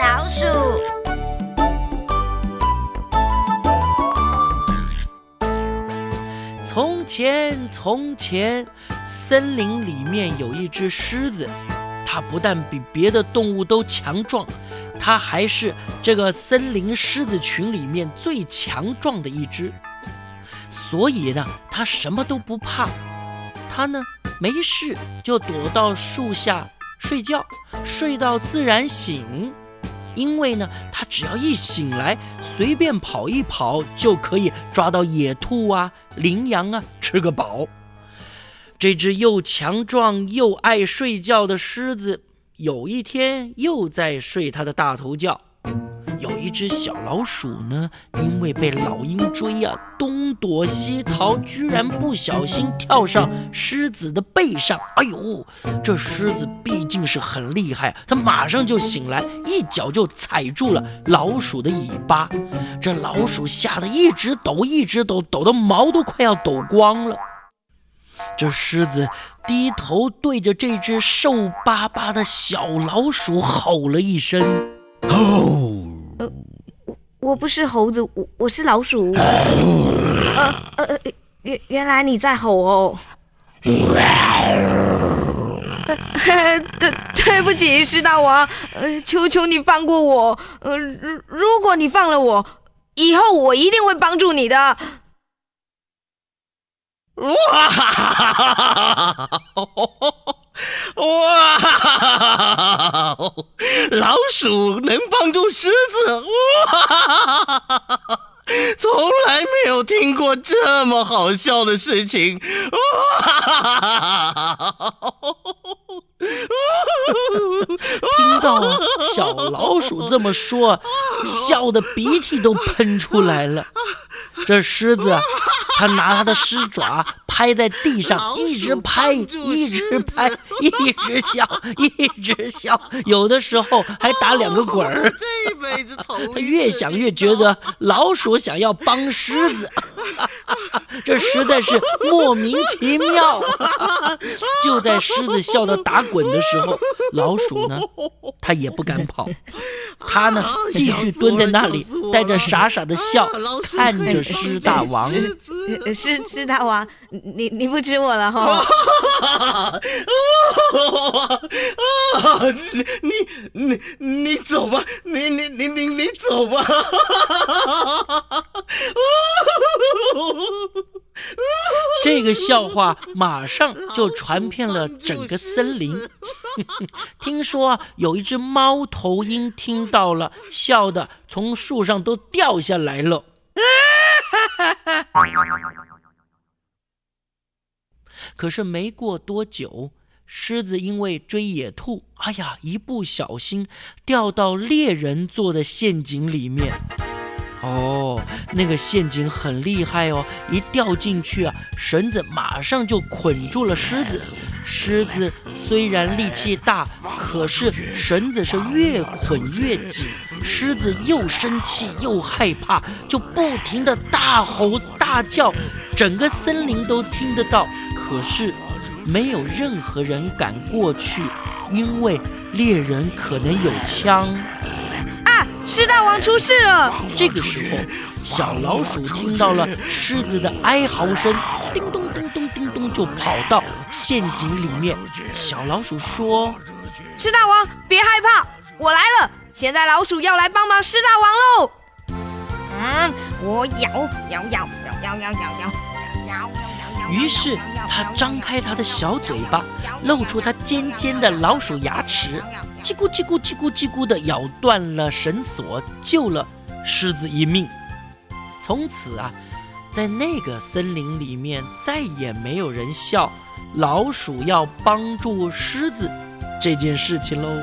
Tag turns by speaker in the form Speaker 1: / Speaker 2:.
Speaker 1: 老鼠。
Speaker 2: 从前，从前，森林里面有一只狮子，它不但比别的动物都强壮，它还是这个森林狮子群里面最强壮的一只。所以呢，它什么都不怕。它呢，没事就躲到树下睡觉，睡到自然醒。因为呢，它只要一醒来，随便跑一跑就可以抓到野兔啊、羚羊啊，吃个饱。这只又强壮又爱睡觉的狮子，有一天又在睡它的大头觉。一只小老鼠呢，因为被老鹰追啊，东躲西逃，居然不小心跳上狮子的背上。哎呦，这狮子毕竟是很厉害，它马上就醒来，一脚就踩住了老鼠的尾巴。这老鼠吓得一直抖，一直抖，抖的毛都快要抖光了。这狮子低头对着这只瘦巴巴的小老鼠吼了一声：“吼！”
Speaker 1: 我我不是猴子，我我是老鼠。呃呃，原原来你在吼哦。对对不起，狮大王，呃，求求你放过我。呃，如如果你放了我，以后我一定会帮助你的。哇哈哈哈哈哈
Speaker 3: 哈！哇！老鼠能帮助狮子，哇！从来没有听过这么好笑的事情，哇！
Speaker 2: 听到小老鼠这么说，笑得鼻涕都喷出来了。这狮子，它拿它的狮爪拍在地上，一直拍，一直拍，一直笑，一直笑，有的时候还打两个滚儿。他越想越觉得老鼠想要帮狮子，这实在是莫名其妙。就在狮子笑得打滚的时候，老鼠呢，它也不敢跑，它呢继续蹲在那里，带着傻傻的笑看着。狮大王，
Speaker 1: 狮狮大王，你你不吃我了哈？
Speaker 3: 你你你走吧，你你你你你走吧。
Speaker 2: 这个笑话马上就传遍了整个森林。听说有一只猫头鹰听到了，笑的从树上都掉下来了。可是没过多久，狮子因为追野兔，哎呀，一不小心掉到猎人做的陷阱里面。哦，那个陷阱很厉害哦！一掉进去啊，绳子马上就捆住了狮子。狮子虽然力气大，可是绳子是越捆越紧。狮子又生气又害怕，就不停的大吼大叫，整个森林都听得到。可是没有任何人敢过去，因为猎人可能有枪。
Speaker 1: 狮大王出事了！
Speaker 2: 这个时候，小老鼠听到了狮子的哀嚎声，叮咚叮咚叮咚就跑到陷阱里面。小老鼠说：“
Speaker 1: 狮大王，别害怕，我来了！现在老鼠要来帮忙狮大王喽！”嗯，我咬咬咬咬咬咬咬咬
Speaker 2: 咬。于是它张开它的小嘴巴，露出它尖尖的老鼠牙齿。叽咕叽咕叽咕叽咕的咬断了绳索，救了狮子一命。从此啊，在那个森林里面再也没有人笑老鼠要帮助狮子这件事情喽。